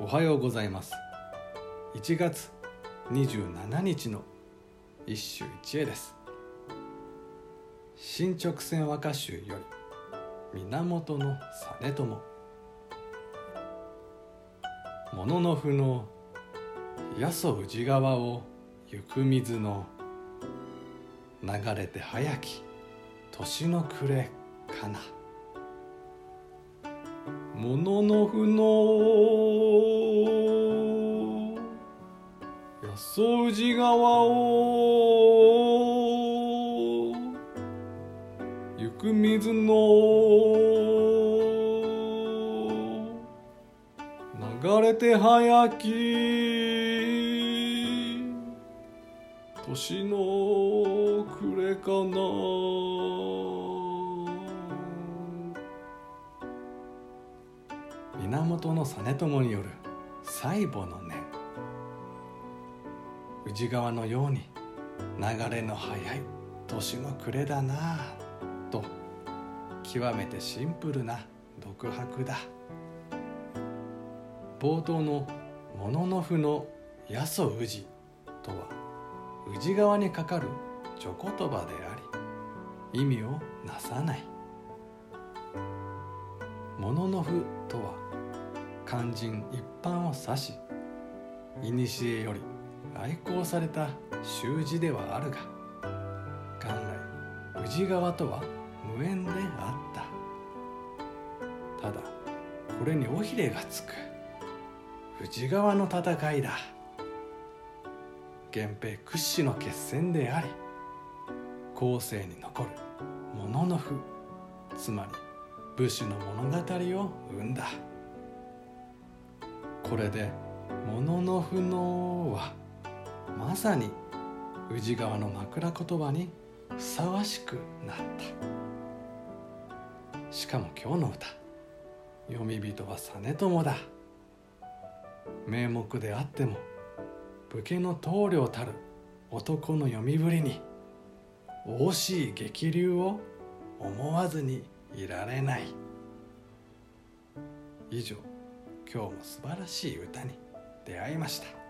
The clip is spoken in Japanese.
おはようございます。1月27日の一首一会です。新直線和歌集より源実朝。もののふの八十宇治川を行く水の流れて早き年の暮れかな。もののふの八十宇治川を。行く水の流れて早き。年の暮れかな。源実朝による最後の念。宇治川のように流れの速い年の暮れだなあと極めてシンプルな独白だ。冒頭の「もののふの八十宇治」とは宇治川にかかる序言葉であり意味をなさない「もののふ」とは肝心一般を指し古より愛好された習字ではあるが元来宇治川とは無縁であった。ただこれに尾ひれがつく。宇治川の戦いだ。源平屈指の決戦であり後世に残るもののふつまり武士の物語を生んだ。これで「もののふの」はまさに宇治川の枕言葉にふさわしくなった。しかも今日の歌読み人は実朝だ。名目であっても武家の棟梁たる男の読みぶりに惜しい激流を思わずにいられない。以上。今日も素晴らしい歌に出会いました。